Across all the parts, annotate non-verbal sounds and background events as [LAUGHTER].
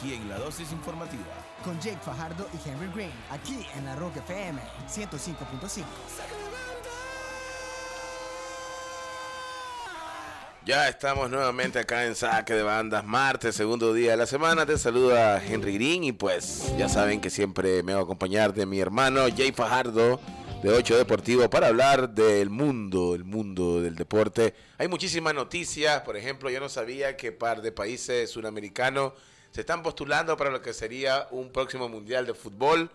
aquí en la dosis informativa. Con Jake Fajardo y Henry Green, aquí en la Rock FM 105.5. Ya estamos nuevamente acá en Saque de Bandas, martes, segundo día de la semana. Te saluda Henry Green y pues ya saben que siempre me va a acompañar de mi hermano Jay Fajardo de 8 Deportivo para hablar del mundo, el mundo del deporte. Hay muchísimas noticias, por ejemplo, yo no sabía que par de países sudamericanos se están postulando para lo que sería un próximo mundial de fútbol.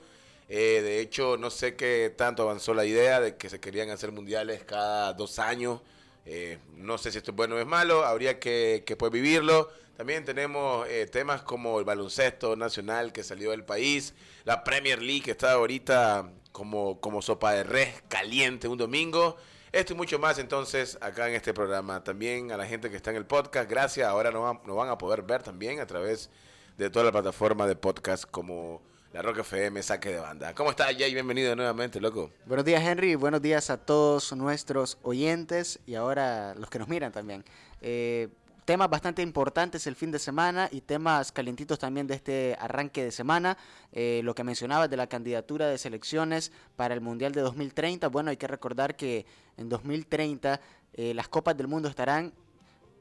Eh, de hecho, no sé qué tanto avanzó la idea de que se querían hacer mundiales cada dos años. Eh, no sé si esto es bueno o es malo, habría que, pues vivirlo. También tenemos eh, temas como el baloncesto nacional que salió del país, la Premier League que está ahorita como, como sopa de res caliente un domingo. Esto y mucho más entonces acá en este programa. También a la gente que está en el podcast, gracias. Ahora nos, van a poder ver también a través de toda la plataforma de podcast como la Rock FM Saque de Banda. ¿Cómo estás, Jay? Bienvenido nuevamente, loco. Buenos días, Henry. Buenos días a todos nuestros oyentes y ahora los que nos miran también. Eh, temas bastante importantes el fin de semana y temas calientitos también de este arranque de semana. Eh, lo que mencionabas de la candidatura de selecciones para el Mundial de 2030. Bueno, hay que recordar que en 2030 eh, las Copas del Mundo estarán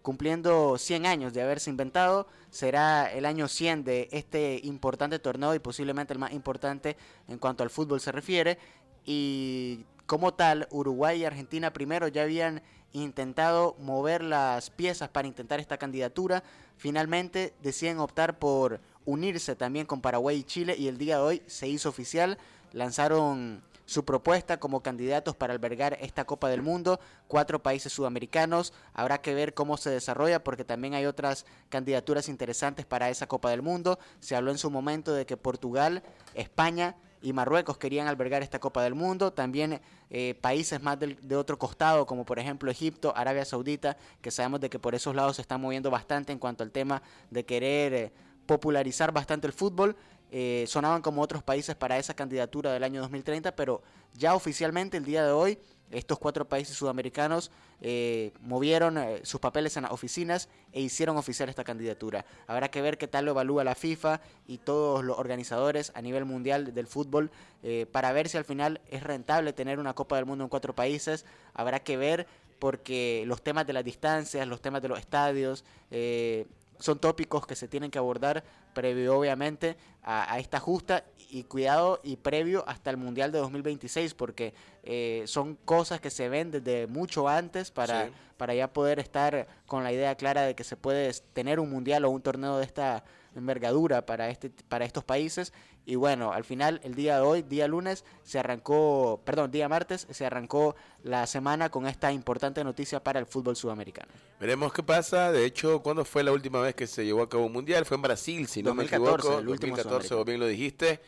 cumpliendo 100 años de haberse inventado. Será el año 100 de este importante torneo y posiblemente el más importante en cuanto al fútbol se refiere. Y como tal, Uruguay y Argentina primero ya habían intentado mover las piezas para intentar esta candidatura. Finalmente deciden optar por unirse también con Paraguay y Chile y el día de hoy se hizo oficial. Lanzaron su propuesta como candidatos para albergar esta Copa del Mundo, cuatro países sudamericanos. Habrá que ver cómo se desarrolla porque también hay otras candidaturas interesantes para esa Copa del Mundo. Se habló en su momento de que Portugal, España y Marruecos querían albergar esta Copa del Mundo. También eh, países más del, de otro costado, como por ejemplo Egipto, Arabia Saudita, que sabemos de que por esos lados se están moviendo bastante en cuanto al tema de querer eh, popularizar bastante el fútbol. Eh, sonaban como otros países para esa candidatura del año 2030, pero ya oficialmente el día de hoy estos cuatro países sudamericanos eh, movieron eh, sus papeles en las oficinas e hicieron oficial esta candidatura. Habrá que ver qué tal lo evalúa la FIFA y todos los organizadores a nivel mundial del fútbol eh, para ver si al final es rentable tener una Copa del Mundo en cuatro países. Habrá que ver porque los temas de las distancias, los temas de los estadios, eh, son tópicos que se tienen que abordar previo obviamente a, a, esta justa y cuidado y previo hasta el Mundial de 2026 porque eh, son cosas que se ven desde mucho antes para, sí. para ya poder estar con la idea clara de que se puede tener un Mundial o un torneo de esta envergadura para, este, para estos países. Y bueno, al final, el día de hoy, día lunes, se arrancó, perdón, día martes, se arrancó la semana con esta importante noticia para el fútbol sudamericano. Veremos qué pasa. De hecho, ¿cuándo fue la última vez que se llevó a cabo un mundial? Fue en Brasil, si 2014, no me equivoco. El 2014, vos bien lo dijiste.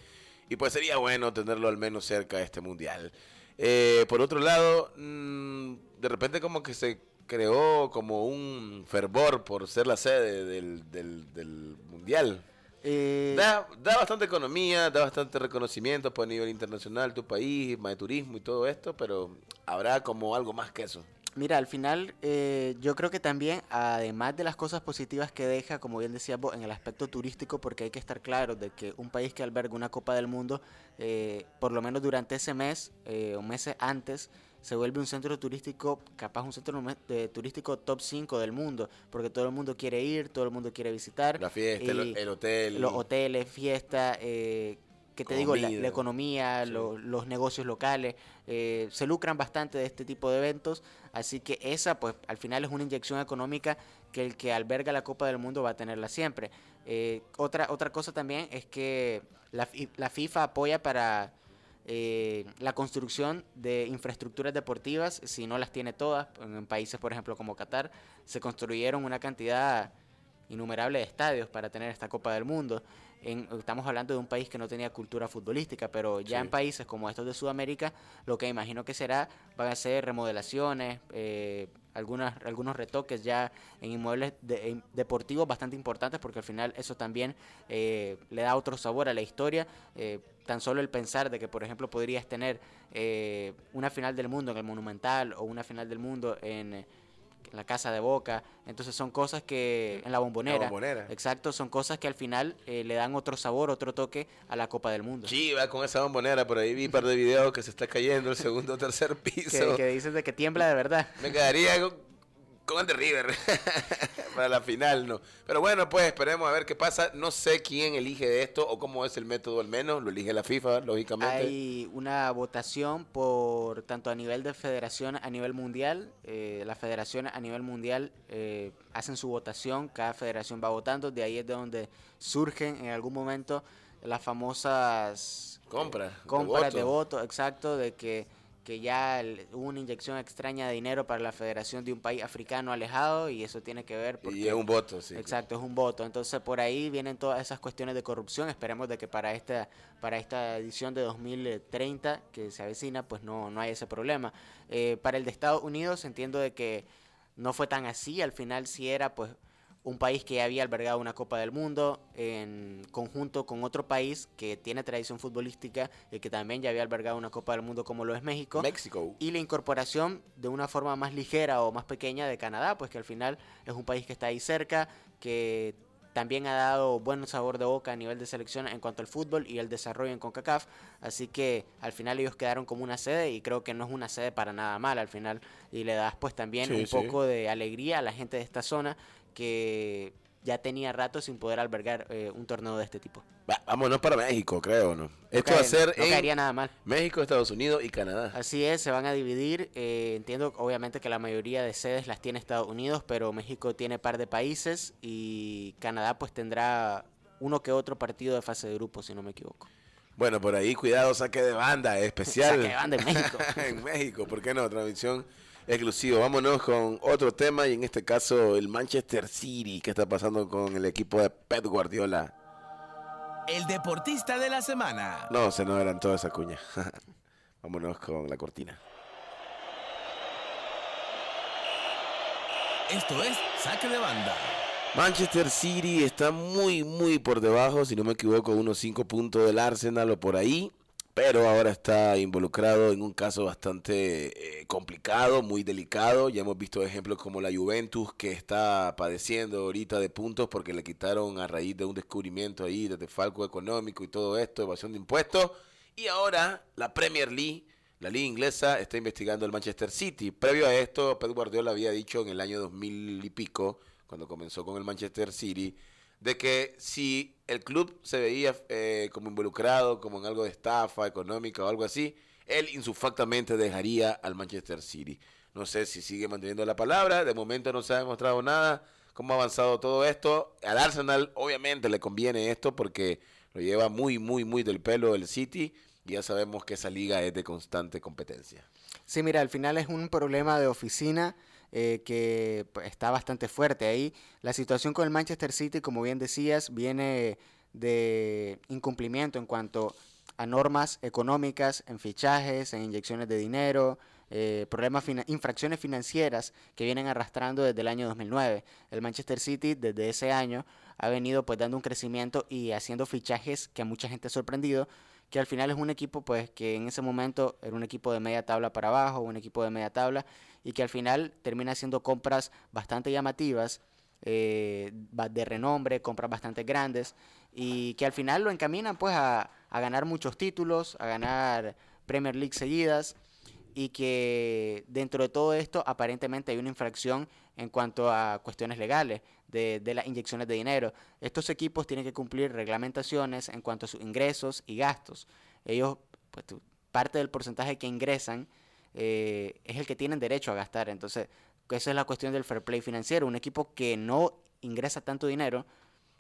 Y pues sería bueno tenerlo al menos cerca de este mundial. Eh, por otro lado, mmm, de repente como que se creó como un fervor por ser la sede del, del, del mundial. Eh, da, da, bastante economía, da bastante reconocimiento pues, a nivel internacional, tu país, más de turismo y todo esto, pero habrá como algo más que eso. Mira, al final eh, yo creo que también, además de las cosas positivas que deja, como bien decías vos, en el aspecto turístico, porque hay que estar claro de que un país que alberga una Copa del Mundo, eh, por lo menos durante ese mes eh, o meses antes, se vuelve un centro turístico, capaz un centro de, turístico top 5 del mundo, porque todo el mundo quiere ir, todo el mundo quiere visitar. La fiesta, el, el, hotel. Los hoteles, fiesta, eh, que te digo, la, la economía, sí. lo, los negocios locales, eh, se lucran bastante de este tipo de eventos, así que esa pues al final es una inyección económica que el que alberga la Copa del Mundo va a tenerla siempre. Eh, otra, otra cosa también es que la, la FIFA apoya para eh, la construcción de infraestructuras deportivas, si no las tiene todas, en países por ejemplo como Qatar, se construyeron una cantidad innumerable de estadios para tener esta Copa del Mundo. En, estamos hablando de un país que no tenía cultura futbolística, pero ya sí. en países como estos de Sudamérica, lo que imagino que será van a ser remodelaciones, eh, algunas, algunos retoques ya en inmuebles de, deportivos bastante importantes, porque al final eso también eh, le da otro sabor a la historia. Eh, tan solo el pensar de que, por ejemplo, podrías tener eh, una final del mundo en el Monumental o una final del mundo en la casa de Boca. Entonces son cosas que en la bombonera, La Bombonera. exacto, son cosas que al final eh, le dan otro sabor, otro toque a la Copa del Mundo. Sí, va con esa bombonera. Por ahí vi un par de videos que se está cayendo el segundo o tercer [LAUGHS] Que, piso. que dicen de que tiembla de verdad. Me quedaría con, con el de River [LAUGHS] para la final, ¿no? Pero bueno, pues esperemos a ver qué pasa. No sé quién elige esto o cómo es el método al menos. Lo elige la FIFA, lógicamente. Hay una votación por tanto a nivel de federación a nivel mundial. eh, la federación a nivel mundial eh, hacen su votación, cada federación va votando. De ahí es de donde surgen en algún momento las famosas Compra. de compras de voto. voto, exacto, de que, que ya hubo una inyección extraña de dinero para la federación de un país africano alejado y eso tiene que ver porque Y es un voto, sí. Exacto, es un voto. Entonces por ahí vienen todas esas cuestiones de corrupción. Esperemos de que para esta para esta edición de 2030 que se avecina, pues no no hay ese problema. Eh, para el de Estados Unidos entiendo de que no fue tan así. Al final sí era pues un país que ya había albergado una Copa del Mundo en conjunto con otro país que tiene tradición futbolística y que también ya había albergado una Copa del Mundo como lo es México México. y la incorporación de una forma más ligera o más pequeña de Canadá, pues que al final es un país que está ahí cerca, que también ha dado buen sabor de boca a nivel de selección en cuanto al fútbol y el desarrollo en CONCACAF, así que al final ellos quedaron como una sede y creo que no es una sede para nada mal al final y le das pues también Sí, un sí. poco de alegría a la gente de esta zona que ya tenía rato sin poder albergar eh, un torneo de este tipo. Va, vámonos para México, creo, ¿no? No Esto va a ser no en caería nada mal. México, Estados Unidos y Canadá. Así es, se van a dividir. eh, entiendo obviamente que la mayoría de sedes las tiene Estados Unidos, pero México tiene par de países y Canadá pues tendrá uno que otro partido de fase de grupo, si no me equivoco. Bueno, por ahí, cuidado, saque de banda [LAUGHS] especial. Saque de banda en México. [LAUGHS] en México, ¿por qué no? Transmisión exclusiva. Vámonos con otro tema y en este caso el Manchester City. ¿Qué está pasando con el equipo de Pep Guardiola? El deportista de la semana. No, se nos adelantó esa cuña. [LAUGHS] Vámonos con la cortina. Esto es Saque de Banda. Manchester City está muy, muy por debajo, si no me equivoco, unos 5 puntos del Arsenal o por ahí. Pero ahora está involucrado en un caso bastante eh, complicado, muy delicado. Ya hemos visto ejemplos como la Juventus que está padeciendo ahorita de puntos porque le quitaron a raíz de un descubrimiento ahí de desfalco económico y todo esto, evasión de impuestos. Y ahora la Premier League, la liga inglesa, está investigando el Manchester City. Previo a esto, Pep Guardiola había dicho en el año 2000 y pico, cuando comenzó con el Manchester City, de que si el club se veía eh, como involucrado, como en algo de estafa económica o algo así, él insufactamente dejaría al Manchester City. No sé si sigue manteniendo la palabra, de momento no se ha demostrado nada, cómo ha avanzado todo esto. Al Arsenal obviamente le conviene esto porque lo lleva muy, muy, muy del pelo el City y ya sabemos que esa liga es de constante competencia. Sí, mira, al final es un problema de oficina eh, que pues, está bastante fuerte ahí. La situación con el Manchester City, como bien decías, viene de incumplimiento en cuanto a normas económicas, en fichajes, en inyecciones de dinero, eh, problemas, infracciones financieras que vienen arrastrando desde el año 2009. El Manchester City desde ese año ha venido pues dando un crecimiento y haciendo fichajes que a mucha gente ha sorprendido, que al final es un equipo pues que en ese momento era un equipo de media tabla para abajo, un equipo de media tabla y que al final termina haciendo compras bastante llamativas, eh, de renombre, compras bastante grandes y que al final lo encaminan pues a, a ganar muchos títulos, a ganar Premier League seguidas y que dentro de todo esto aparentemente hay una infracción en cuanto a cuestiones legales de, de las inyecciones de dinero. Estos equipos tienen que cumplir reglamentaciones en cuanto a sus ingresos y gastos. Ellos, pues parte del porcentaje que ingresan eh, es el que tienen derecho a gastar. Entonces, esa es la cuestión del fair play financiero. Un equipo que no ingresa tanto dinero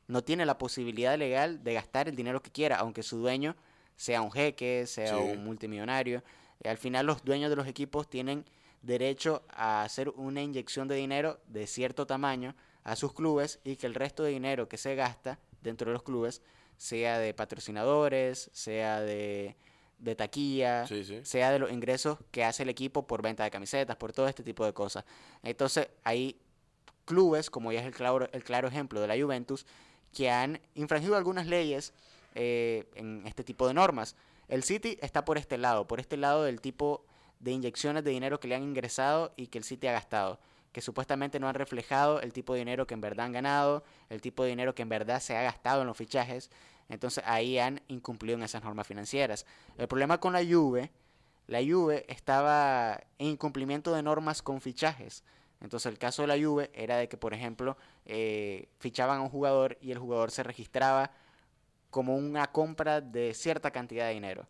no tiene la posibilidad legal de gastar el dinero que quiera, aunque su dueño sea un jeque, sea Sí. un multimillonario. Eh, al final los dueños de los equipos tienen derecho a hacer una inyección de dinero de cierto tamaño a sus clubes y que el resto de dinero que se gasta dentro de los clubes sea de patrocinadores, sea de, de taquilla, Sí, sí. sea de los ingresos que hace el equipo por venta de camisetas, por todo este tipo de cosas. Entonces hay clubes, como ya es el claro, el claro ejemplo de la Juventus, que han infringido algunas leyes eh, en este tipo de normas. El City está por este lado, por este lado del tipo de inyecciones de dinero que le han ingresado y que el City ha gastado. que supuestamente no han reflejado el tipo de dinero que en verdad han ganado, el tipo de dinero que en verdad se ha gastado en los fichajes. Entonces ahí han incumplido en esas normas financieras. El problema con la Juve, la Juve estaba en incumplimiento de normas con fichajes. Entonces el caso de la Juve era de que, por ejemplo, eh, fichaban a un jugador y el jugador se registraba como una compra de cierta cantidad de dinero,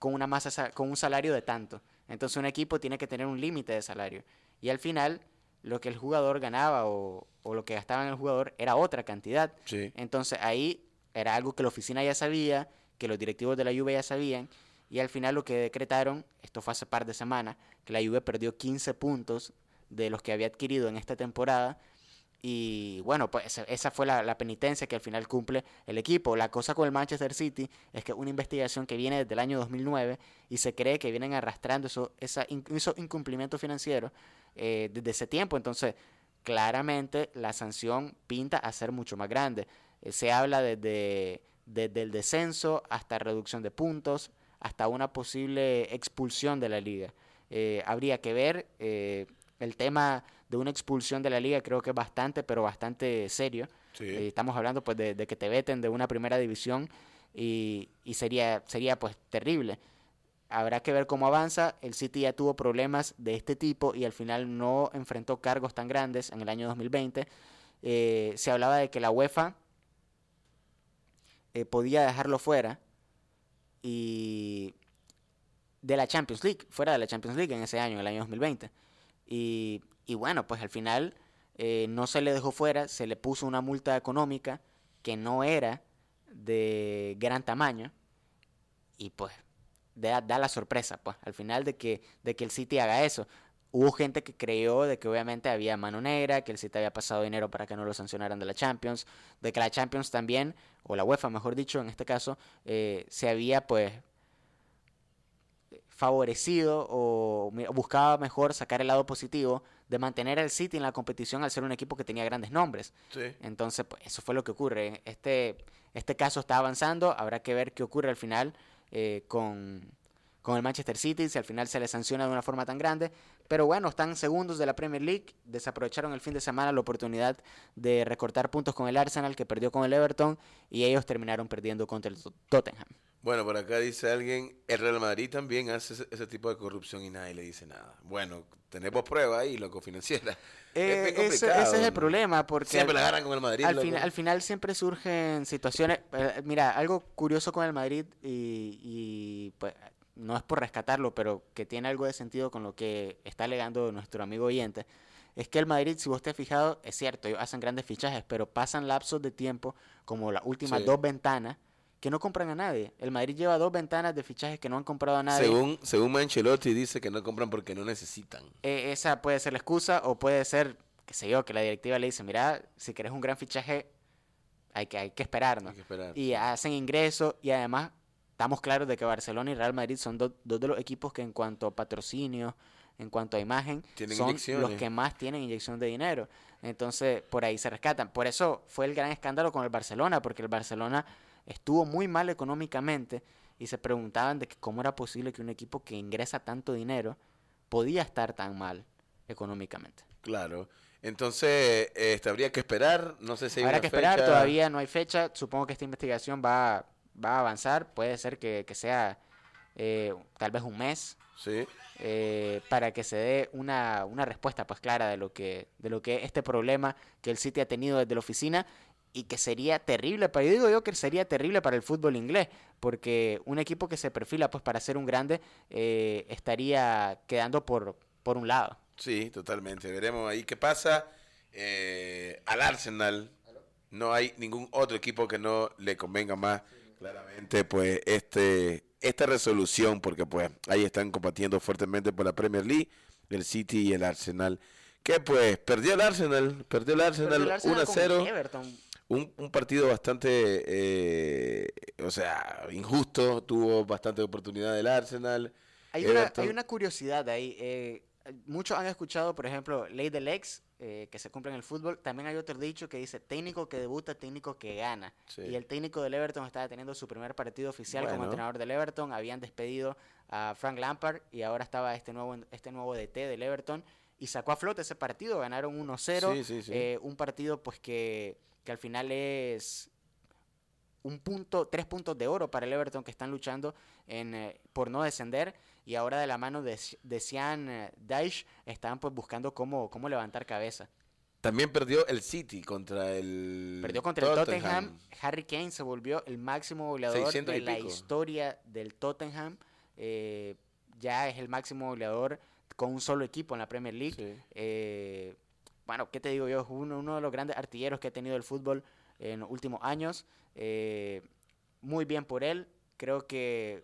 con, una masa, con un salario de tanto. Entonces un equipo tiene que tener un límite de salario. Y al final lo que el jugador ganaba o, o, lo que gastaba en el jugador era otra cantidad. Sí. Entonces ahí era algo que la oficina ya sabía, que los directivos de la Juve ya sabían, y al final lo que decretaron, esto fue hace par de semanas, que la Juve perdió 15 puntos de los que había adquirido en esta temporada. Y bueno, pues esa fue la, penitencia que al final cumple el equipo. La cosa con el Manchester City es que una investigación que viene desde el año 2009 y se cree que vienen arrastrando eso, esos incumplimientos financieros eh, desde ese tiempo. Entonces, claramente la sanción pinta a ser mucho más grande. Eh, se habla desde, el descenso hasta reducción de puntos, hasta una posible expulsión de la liga. Eh, habría que ver el tema de una expulsión de la liga, creo que es bastante, pero bastante serio. Sí. Eh, estamos hablando pues de, de, que te veten de una primera división y, y, sería, sería pues terrible. Habrá que ver cómo avanza. El City ya tuvo problemas de este tipo y al final no enfrentó cargos tan grandes en el año 2020. Eh, se hablaba de que la UEFA eh, podía dejarlo fuera y de la Champions League, fuera de la Champions League en ese año, en el año 2020. Y, y bueno, pues al final eh, no se le dejó fuera, se le puso una multa económica que no era de gran tamaño y pues da, da, la sorpresa, pues al final de que, de que el City haga eso. Hubo gente que creyó de que obviamente había mano negra, que el City había pasado dinero para que no lo sancionaran de la Champions, de que la Champions también, o la UEFA mejor dicho en este caso, eh, se había pues favorecido o buscaba mejor sacar el lado positivo de mantener al City en la competición al ser un equipo que tenía grandes nombres. Sí. Entonces, pues eso fue lo que ocurre. Este, este caso está avanzando, habrá que ver qué ocurre al final eh, con, con el Manchester City, si al final se le sanciona de una forma tan grande. Pero bueno, están segundos de la Premier League, desaprovecharon el fin de semana la oportunidad de recortar puntos con el Arsenal, que perdió con el Everton, y ellos terminaron perdiendo contra el Tottenham. Bueno, por acá dice alguien, el Real Madrid también hace ese, ese, tipo de corrupción y nadie le dice nada. Bueno, tenemos pruebas ahí, loco, financiera. [LAUGHS] Eh, es ese, ese, es el problema, porque siempre la agarran con el Madrid. Al, fin, al, final siempre surgen situaciones, eh, mira, algo curioso con el Madrid y, y pues no es por rescatarlo, pero que tiene algo de sentido con lo que está alegando nuestro amigo oyente, es que el Madrid, si vos te has fijado, es cierto, ellos hacen grandes fichajes, pero pasan lapsos de tiempo, como las últimas sí. dos ventanas, que no compran a nadie. El Madrid lleva dos ventanas de fichajes que no han comprado a nadie. Según, según Manchelotti dice que no compran porque no necesitan. Eh, esa puede ser la excusa o puede ser, qué sé yo, que la directiva le dice, mira, si querés un gran fichaje, hay que, hay que esperarnos. Hay que esperar, y hacen ingresos y además estamos claros de que Barcelona y Real Madrid son dos, dos de los equipos que en cuanto a patrocinio, en cuanto a imagen, tienen son los que más tienen inyección de dinero. Entonces, por ahí se rescatan. Por eso fue el gran escándalo con el Barcelona, porque el Barcelona estuvo muy mal económicamente y se preguntaban de que cómo era posible que un equipo que ingresa tanto dinero podía estar tan mal económicamente. Claro. Entonces, este, habría que esperar, no sé si hay Habrá una que esperar, todavía no hay fecha, supongo que esta investigación va, va a avanzar, puede ser que, que sea eh, tal vez un mes, Sí. eh, para que se dé una, una respuesta pues clara de lo que de lo que este problema que el City ha tenido desde la oficina y que sería terrible para yo digo yo que sería terrible para el fútbol inglés porque un equipo que se perfila pues para ser un grande eh, estaría quedando por por un lado Sí, totalmente. Veremos ahí qué pasa. Eh, al Arsenal no hay ningún otro equipo que no le convenga más claramente pues este esta resolución porque pues ahí están combatiendo fuertemente por la Premier League el City y el Arsenal que pues perdió el Arsenal perdió el Arsenal, Arsenal 1 a con 0 Everton. un, un partido bastante eh, o sea injusto tuvo bastante oportunidad el Arsenal Hay una, hay una curiosidad ahí. eh, muchos han escuchado, por ejemplo, ley del ex, eh, que se cumple en el fútbol. También hay otro dicho que dice técnico que debuta, técnico que gana. Sí. Y el técnico del Everton estaba teniendo su primer partido oficial como entrenador del Everton. Habían despedido a Frank Lampard y ahora estaba este nuevo, este nuevo DT del Everton. y sacó a flote ese partido, ganaron 1-0, Sí, sí, sí. eh, un partido pues que, que al final es un punto, tres puntos de oro para el Everton que están luchando en, eh, por no descender y ahora de la mano de, de Sian eh, Daesh están pues buscando cómo, cómo levantar cabeza. También perdió el City contra el Perdió contra el Tottenham. Harry Kane se volvió el máximo goleador 600 y de la pico. historia del Tottenham. Eh, ya es el máximo goleador con un solo equipo en la Premier League. Sí. Eh, bueno, ¿qué te digo yo? Es uno, de los grandes artilleros que ha tenido el fútbol en los últimos años. Eh, muy bien por él. Creo que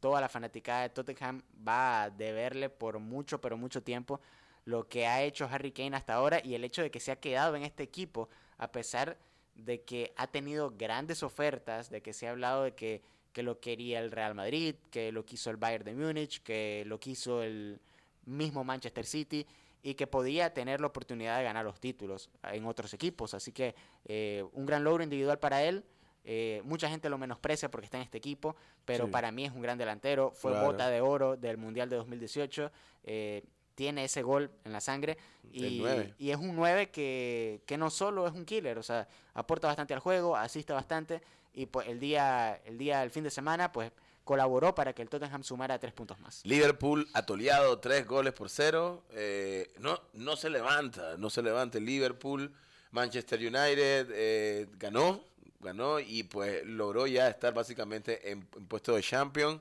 toda la fanaticada de Tottenham va a deberle por mucho, pero mucho tiempo lo que ha hecho Harry Kane hasta ahora y el hecho de que se ha quedado en este equipo a pesar de que ha tenido grandes ofertas, de que se ha hablado de que, que lo quería el Real Madrid, que lo quiso el Bayern de Múnich, que lo quiso el mismo Manchester City y que podía tener la oportunidad de ganar los títulos en otros equipos. Así que eh, un gran logro individual para él. Eh, mucha gente lo menosprecia porque está en este equipo, pero Sí. para mí es un gran delantero. Fue Claro. bota de oro del Mundial de 2018. eh, tiene ese gol en la sangre y, y es un 9 que, que no solo es un killer, o sea, aporta bastante al juego, asiste bastante y pues el día, el día, el fin de semana, pues colaboró para que el Tottenham sumara tres puntos más. Liverpool atoleado, tres goles por cero. Eh, no, no se levanta, no se levanta el Liverpool. Manchester United eh, ganó, ganó y pues logró ya estar básicamente en, en puesto de champion.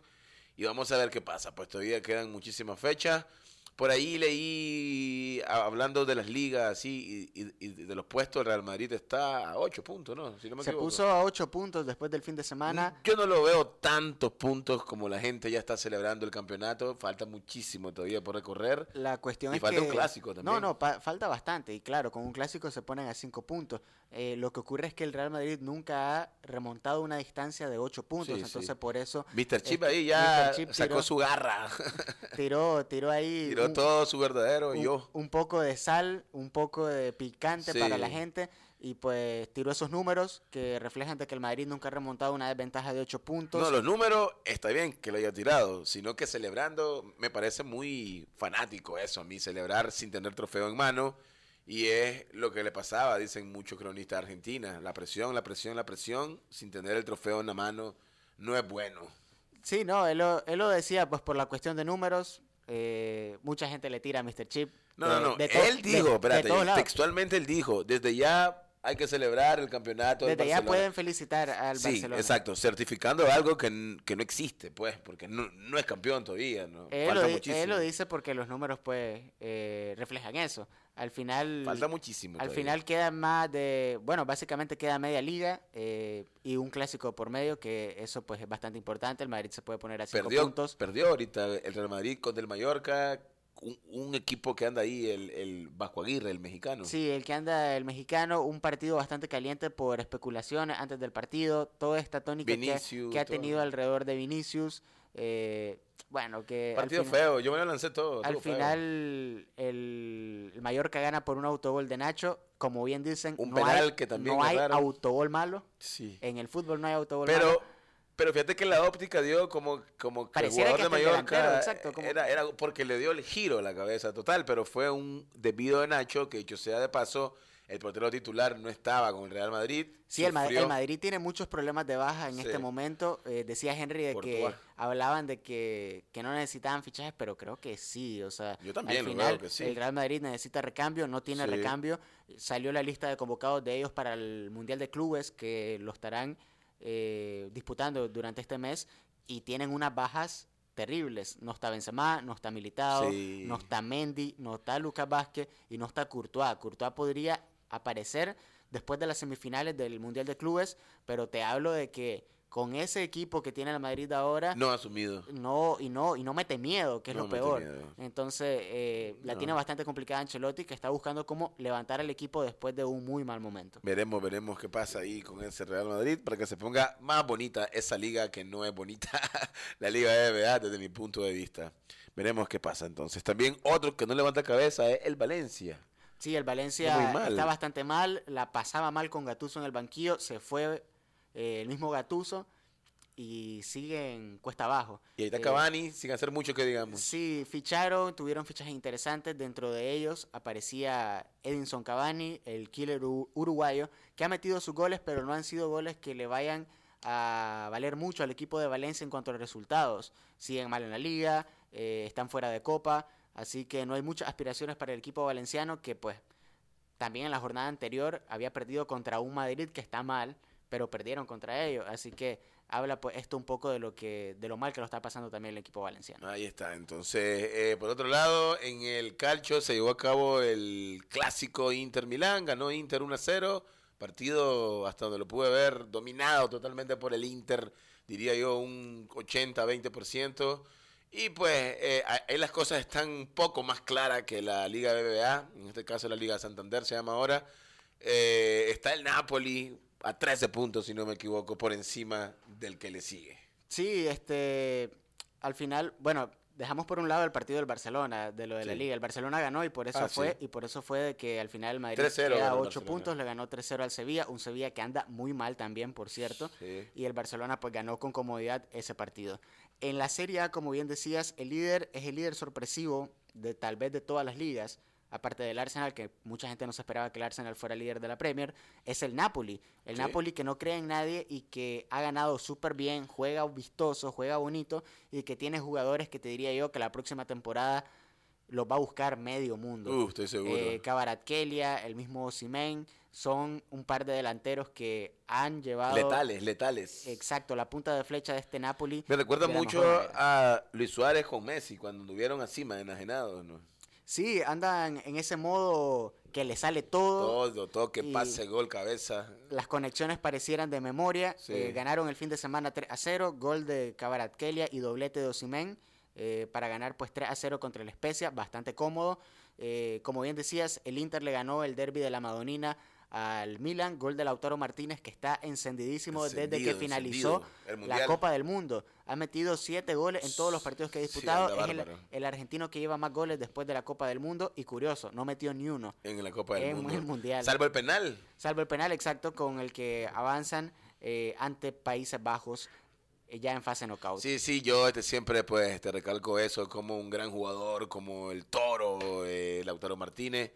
Y vamos a ver qué pasa, pues todavía quedan muchísimas fechas. Por ahí leí, hablando de las ligas así y, y- y de los puestos, Real Madrid está a 8 puntos, ¿no? Si no me Se equivoco. puso a ocho puntos después del fin de semana. Yo no lo veo tantos puntos como la gente ya está celebrando el campeonato. Falta muchísimo todavía por recorrer. La cuestión Y es falta que... un clásico también. No, no, falta bastante. Y claro, con un clásico se ponen a cinco puntos. Eh, lo que ocurre es que el Real Madrid nunca ha remontado una distancia de ocho puntos. Sí, entonces sí. por eso Mr. Chip Este, ahí ya. Chip sacó tiró- su garra. [LAUGHS] tiró, tiró ahí... Tiró un- todo su verdadero un, yo. un poco de sal, un poco de picante para la Sí. gente y pues tiró esos números que reflejan de que el Madrid nunca ha remontado una desventaja de 8 puntos. No, los números está bien que lo haya tirado, sino que celebrando me parece muy fanático eso a mí, celebrar sin tener trofeo en mano. Y es lo que le pasaba, dicen muchos cronistas de Argentina. La presión, la presión, la presión, sin tener el trofeo en la mano, no es bueno. Sí, no, él lo, él lo decía pues por la cuestión de números. Eh, mucha gente le tira a Mr. Chip. No, de- no, no. de él dijo, de espérate, textualmente él dijo, desde ya hay que celebrar el campeonato. Desde ya Barcelona". pueden felicitar al Sí, Barcelona. exacto, certificando algo que, que no existe, pues, porque no, no es campeón todavía, ¿no? Él Falta lo, muchísimo. él lo dice porque los números pues eh, reflejan eso. Al final... Falta muchísimo. Al todavía. final queda más de, bueno, básicamente queda media liga eh, y un clásico por medio, que eso pues es bastante importante. El Madrid se puede poner a cinco perdió, puntos. perdió ahorita el Real Madrid contra el Mallorca, un, un equipo que anda ahí, el, el Vasco Aguirre, el mexicano. Sí, el que anda el mexicano, un partido bastante caliente por especulaciones antes del partido, toda esta tónica que, Vinicius, que ha todo. tenido alrededor de Vinicius. eh, bueno, que Partido final- feo, yo me lo lancé todo. Al feo. final, el, el Mallorca gana por un autogol de Nacho. Como bien dicen, Un no penal hay, que también no hay autogol malo. Sí. En el fútbol no hay autogol Pero, malo. Pero fíjate que la óptica dio como, como que Pareciera el que jugador de Mallorca exacto, como- era, era porque le dio el giro a la cabeza total, pero fue un debido de Nacho, que dicho sea de paso, el portero titular no estaba con el Real Madrid. Sí, el, Ma- sufrió- el Madrid tiene muchos problemas de baja en Sí. este momento. Eh, decía Henry de que hablaban de que, que no necesitaban fichajes, pero creo que sí. O sea, Yo también al lo final veo que sí. el Real Madrid necesita recambio, no tiene Sí. recambio. Salió la lista de convocados de ellos para el Mundial de Clubes que lo estarán eh, disputando durante este mes y tienen unas bajas terribles. No está Benzema, no está Militao, Sí. no está Mendy, no está Lucas Vázquez y no está Courtois. Courtois podría aparecer después de las semifinales del Mundial de Clubes, pero te hablo de que con ese equipo que tiene el Madrid ahora, No asumido. no, y no, y no mete miedo, que es No lo peor. miedo. Entonces, eh, la No. tiene bastante complicada Ancelotti, que está buscando cómo levantar al equipo después de un muy mal momento. Veremos, veremos qué pasa ahí con ese Real Madrid para que se ponga más bonita esa liga que no es bonita, [LAUGHS] la Liga NBA desde mi punto de vista. Veremos qué pasa entonces. También otro que no levanta cabeza es el Valencia. Sí, el Valencia está bastante mal, la pasaba mal con Gatuso en el banquillo, se fue eh, el mismo Gatuso y siguen cuesta abajo. Y ahí está Eh, Cavani, sin hacer mucho que digamos. Sí, ficharon, tuvieron fichajes interesantes. Dentro de ellos aparecía Edinson Cavani, el killer uruguayo, que ha metido sus goles, pero no han sido goles que le vayan a valer mucho al equipo de Valencia en cuanto a resultados. Siguen mal en la liga, eh, están fuera de copa, así que no hay muchas aspiraciones para el equipo valenciano que pues también en la jornada anterior había perdido contra un Madrid que está mal, pero perdieron contra ellos, así que habla pues esto un poco de lo que de lo mal que lo está pasando también el equipo valenciano. Ahí está. Entonces, eh, por otro lado, en el calcio se llevó a cabo el clásico Inter Milán, ganó Inter 1 a 0, partido hasta donde lo pude ver dominado totalmente por el Inter, diría yo un 80-20%. Y pues eh, ahí las cosas están un poco más claras que la Liga BBA, en este caso la Liga Santander se llama ahora. Eh, está el Napoli a 13 puntos, si no me equivoco, por encima del que le sigue. Sí, este, al final, bueno, dejamos por un lado el partido del Barcelona, de lo de la liga. El Barcelona ganó y por eso Ah, fue, sí. y por eso fue de que al final el Madrid 3-0 queda ganó el 8 Barcelona. puntos, le ganó 3-0 al Sevilla, un Sevilla que anda muy mal también, por cierto. Sí. Y el Barcelona pues ganó con comodidad ese partido. En la Serie A, como bien decías, el líder es el líder sorpresivo de tal vez de todas las ligas, aparte del Arsenal, que mucha gente no se esperaba que el Arsenal fuera líder de la Premier, es el Napoli. El Sí. Napoli que no cree en nadie y que ha ganado súper bien, juega vistoso, juega bonito y que tiene jugadores que te diría yo que la próxima temporada los va a buscar medio mundo. Uh, estoy seguro. Eh, Kvaratskhelia, el mismo Simen, son un par de delanteros que han llevado... letales, letales. Exacto, la punta de flecha de este Napoli. Me recuerda mucho a Luis Suárez con Messi cuando anduvieron encima, enajenados, ¿no? Sí, andan en ese modo que le sale todo. Todo, todo que pase, gol, cabeza. Las conexiones parecieran de memoria. Sí. Eh, ganaron el fin de semana 3 a 0, gol de Kvaratskhelia y doblete de Osimhen eh, para ganar pues 3 a 0 contra el Spezia, bastante cómodo. Eh, como bien decías, el Inter le ganó el derby de la Madonina al Milan, gol de Lautaro Martínez que está encendidísimo desde que finalizó la. Copa del Mundo. Ha metido siete goles en todos los partidos que ha disputado. es el argentino que lleva más goles después de la Copa del Mundo y curioso, no metió ni uno. En la Copa del En Mundo. el Mundial. Salvo el penal. Salvo el penal exacto con el que avanzan eh, ante Países Bajos eh, ya en fase knockout. Sí, sí, yo este, siempre pues te recalco eso como un gran jugador, como el Toro, eh, Lautaro Martínez.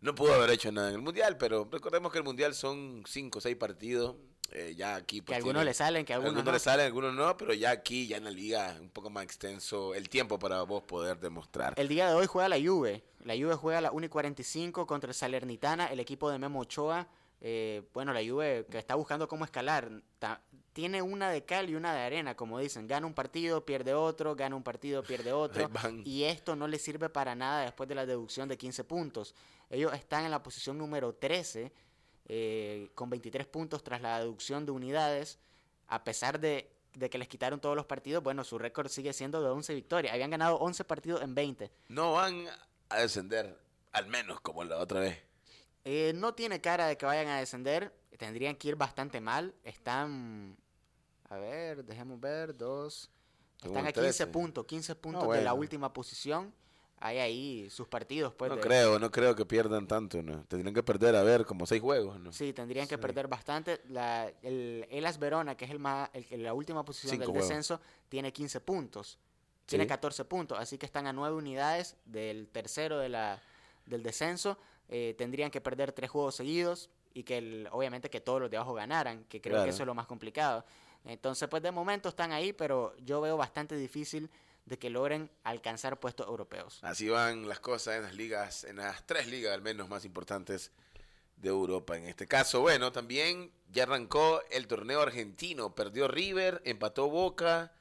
No pudo haber hecho nada en el Mundial, pero recordemos que el Mundial son cinco o seis partidos. eh, ya aquí que pues, algunos tiene- le salen, que algunos, algunos no. le salen, algunos no, pero ya aquí, ya en la liga, un poco más extenso el tiempo para vos poder demostrar. El día de hoy juega la Juve. La Juve juega a la 1 y 45 contra el Salernitana, el equipo de Memo Ochoa. Eh, bueno, la Juve que está buscando cómo escalar. ta- tiene una de cal y una de arena, como dicen. Gana un partido, pierde otro, gana un partido, pierde [LAUGHS] otro. Y esto no le sirve para nada después de la deducción de 15 puntos. Ellos están en la posición número 13 eh, con 23 puntos tras la deducción de unidades. A pesar de, de que les quitaron todos los partidos, bueno, su récord sigue siendo de 11 victorias. Habían ganado 11 partidos en 20. No van a descender, al menos como la otra vez. Eh, no tiene cara de que vayan a descender. Tendrían que ir bastante mal. Están. A ver, dejemos ver. Dos. Están a 15 13. puntos. 15 puntos de la última posición. Hay ahí sus partidos, pues. no de- creo, no creo que pierdan tanto, ¿no? Tendrían que perder, a ver, como seis juegos, ¿no? Sí, tendrían que perder bastante. La, el Elas Verona, que es el más, el, la última posición Cinco del juegos. descenso, tiene 15 puntos. Tiene Sí. 14 puntos, así que están a 9 unidades del tercero de la, del descenso. Eh, tendrían que perder tres juegos seguidos y que el- obviamente que todos los de abajo ganaran, que creo Claro. que eso es lo más complicado. Entonces, pues de momento están ahí, pero yo veo bastante difícil de que logren alcanzar puestos europeos. Así van las cosas en las ligas, en las tres ligas al menos más importantes de Europa. En este caso, bueno, también ya arrancó el torneo argentino. Perdió River, empató Boca,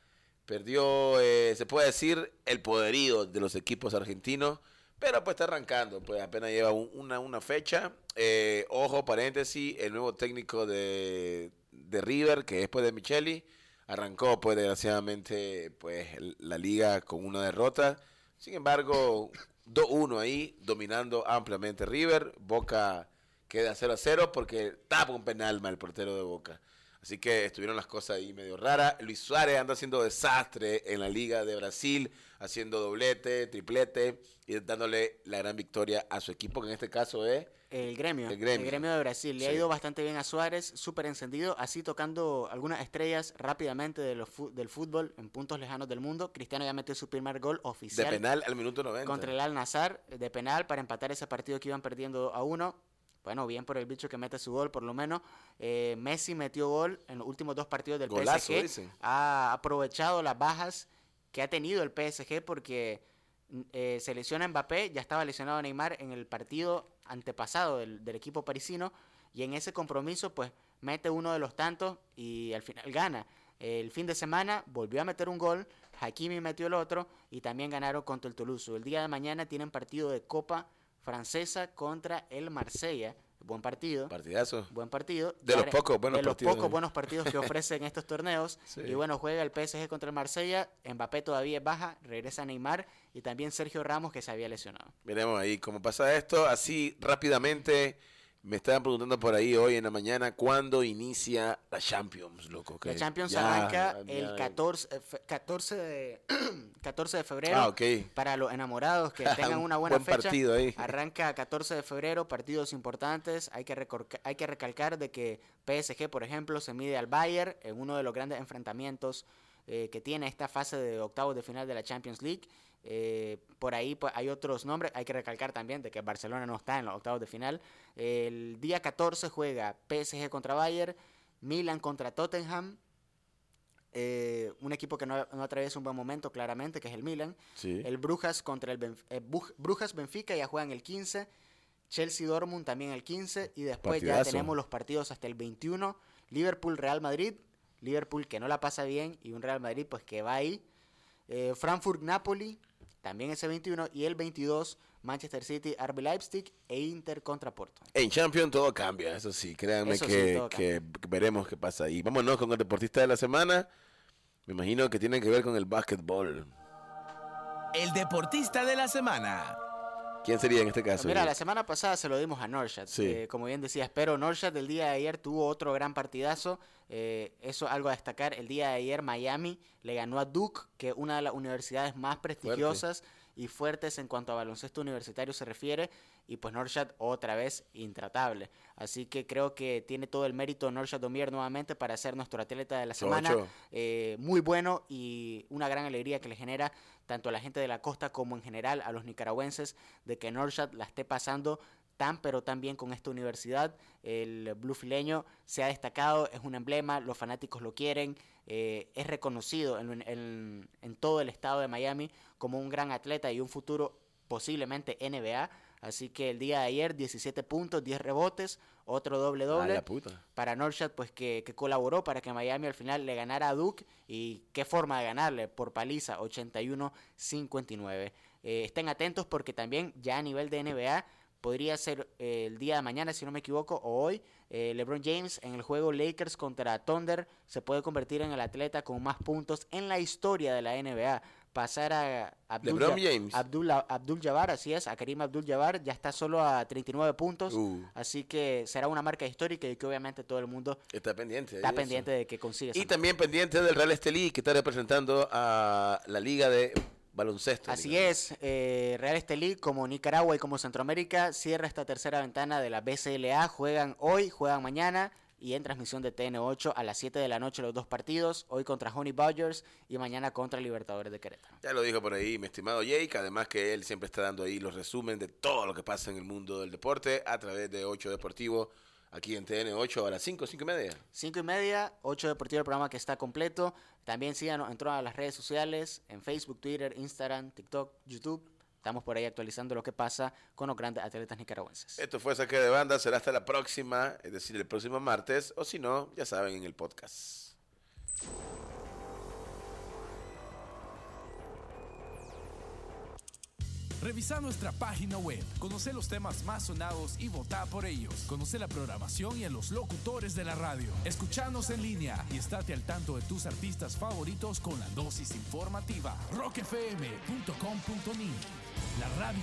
perdió, eh, se puede decir, el poderío de los equipos argentinos. Pero pues está arrancando, pues apenas lleva un- una, una fecha. Eh, ojo, paréntesis, el nuevo técnico de, de River, que después de Micheli, arrancó pues desgraciadamente pues la liga con una derrota. Sin embargo, 2-1 ahí, dominando ampliamente River. Boca queda 0 a 0 porque tapa un penal mal el portero de Boca. Así que estuvieron las cosas ahí medio raras. Luis Suárez anda haciendo desastre en la Liga de Brasil, haciendo doblete, triplete y dándole la gran victoria a su equipo, que en este caso es El gremio, El gremio. de Brasil. Le ha ido bastante bien a Suárez, súper encendido, así tocando algunas estrellas rápidamente de los del fútbol en puntos lejanos del mundo. Cristiano ya metió su primer gol De oficial penal al minuto 90. contra el Al Nazar de penal para empatar ese partido que iban perdiendo a uno. Bueno, bien por el bicho que mete su gol, por lo menos. Eh, Messi metió gol en los últimos dos partidos del Golazo, PSG. dicen. Ha aprovechado las bajas que ha tenido el PSG porque mm, eh, se lesiona Mbappé, ya estaba lesionado Neymar en el partido antepasado del, del equipo parisino y en ese compromiso pues mete uno de los tantos y al final gana. El fin de semana volvió a meter un gol, Hakimi metió el otro y también ganaron contra el Toulouse. El día de mañana tienen partido de Copa Francesa contra el Marsella. Buen partido. Partidazo. Buen partido. De los pocos buenos de los partidos, pocos ¿eh? buenos partidos que [LAUGHS] ofrecen estos torneos. [LAUGHS] Sí. Y bueno, juega el PSG contra el Marsella. Mbappé todavía es baja. Regresa Neymar. Y también Sergio Ramos que se había lesionado. Veremos ahí cómo pasa esto. Así rápidamente, me estaban preguntando por ahí hoy en la mañana cuándo inicia la Champions, loco. La Champions ya- arranca ya- el 14, eh, fe- 14, de, [CLEARS THROAT] 14 de febrero. Ah. Para los enamorados que [LAUGHS] tengan Un una buena buen fecha. partido ahí. Arranca 14 de febrero, partidos importantes. Hay que, hay que recalcar de que PSG, por ejemplo, se mide al Bayern en uno de los grandes enfrentamientos eh, que tiene esta fase de octavos de final de la Champions League. Eh, por ahí pues, hay otros nombres. Hay que recalcar también de que Barcelona no está en los octavos de final. El día 14 juega PSG contra Bayern, Milan contra Tottenham. Eh, un equipo que no, no atraviesa un buen momento, claramente, que es el Milan. Sí. El Brujas contra el Benf- eh, Brujas Benfica ya juegan el 15. Chelsea Dortmund también el 15. Y después ya tenemos los partidos hasta el 21. Liverpool Real Madrid. Liverpool que no la pasa bien. Y un Real Madrid pues que va ahí. Eh, Frankfurt Napoli. También ese 21. Y el 22 Manchester City RB Leipzig e Inter contra Porto. En Champions todo cambia, eso sí, créanme Eso que, que veremos qué pasa ahí. Vámonos con el deportista de la semana. Me imagino que tiene que ver con el básquetbol. El deportista de la semana. ¿Quién sería en este caso? Mira, la semana pasada se lo dimos a Norshad. Sí. Eh, como bien decías, pero Norshad el día de ayer tuvo otro gran partidazo. Eh, eso es algo a destacar. El día de ayer Miami le ganó a Duke, que es una de las universidades más prestigiosas y fuertes en cuanto a baloncesto universitario se refiere. Y pues Norshad otra vez intratable. Así que creo que tiene todo el mérito Norshad Domier nuevamente para ser nuestro atleta de la semana. Eh, muy bueno y una gran alegría que le genera tanto a la gente de la costa como en general a los nicaragüenses de que Norshad la esté pasando tan pero tan bien con esta universidad. El blue fileño se ha destacado, es un emblema, los fanáticos lo quieren, eh, es reconocido en, en- en todo el estado de Miami como un gran atleta y un futuro posiblemente NBA. Así que el día de ayer 17 puntos, 10 rebotes, otro doble A doble para Norshad, pues que, que colaboró para que Miami al final le ganara a Duke. Y qué forma de ganarle, por paliza, 81-59. Eh, estén atentos porque también ya a nivel de NBA podría ser eh, el día de mañana, si no me equivoco, o hoy, eh, LeBron James en el juego Lakers contra Thunder se puede convertir en el atleta con más puntos en la historia de la NBA. Pasar a Abdul, LeBron Ja- James. Abdul, Abdul Jabbar, así es, a Karim Abdul Jabbar, ya está solo a 39 puntos. Uh. Así que será una marca histórica y que obviamente todo el mundo Está pendiente. de está eso. pendiente de que consiga. Y marca. también pendiente del Real Estelí, que está representando a la Liga de Baloncesto. Así digamos. es, eh, Real Estelí como Nicaragua y como Centroamérica cierra esta tercera ventana de la BCLA. Juegan hoy, juegan mañana y en transmisión de TN8 a las 7 de la noche los dos partidos. Hoy contra Honey Badgers y mañana contra Libertadores de Querétaro. Ya lo dijo por ahí mi estimado Jake, además que él siempre está dando ahí los resumen de todo lo que pasa en el mundo del deporte a través de 8 Deportivo, aquí en TN8 a las 5, 5 y media. 5 y media, 8 Deportivo, el programa que está completo. También síganos en todas las redes sociales, en Facebook, Twitter, Instagram, TikTok, YouTube. Estamos por ahí actualizando lo que pasa con los grandes atletas nicaragüenses. Esto fue Saque de Banda, será hasta la próxima, es decir, el próximo martes, o si no, ya saben, en el podcast. Revisa nuestra página web, conoce los temas más sonados y vota por ellos. Conoce la programación y a los locutores de la radio. Escuchanos en línea y estate al tanto de tus artistas favoritos con la dosis informativa. rockfm.com.ni La radio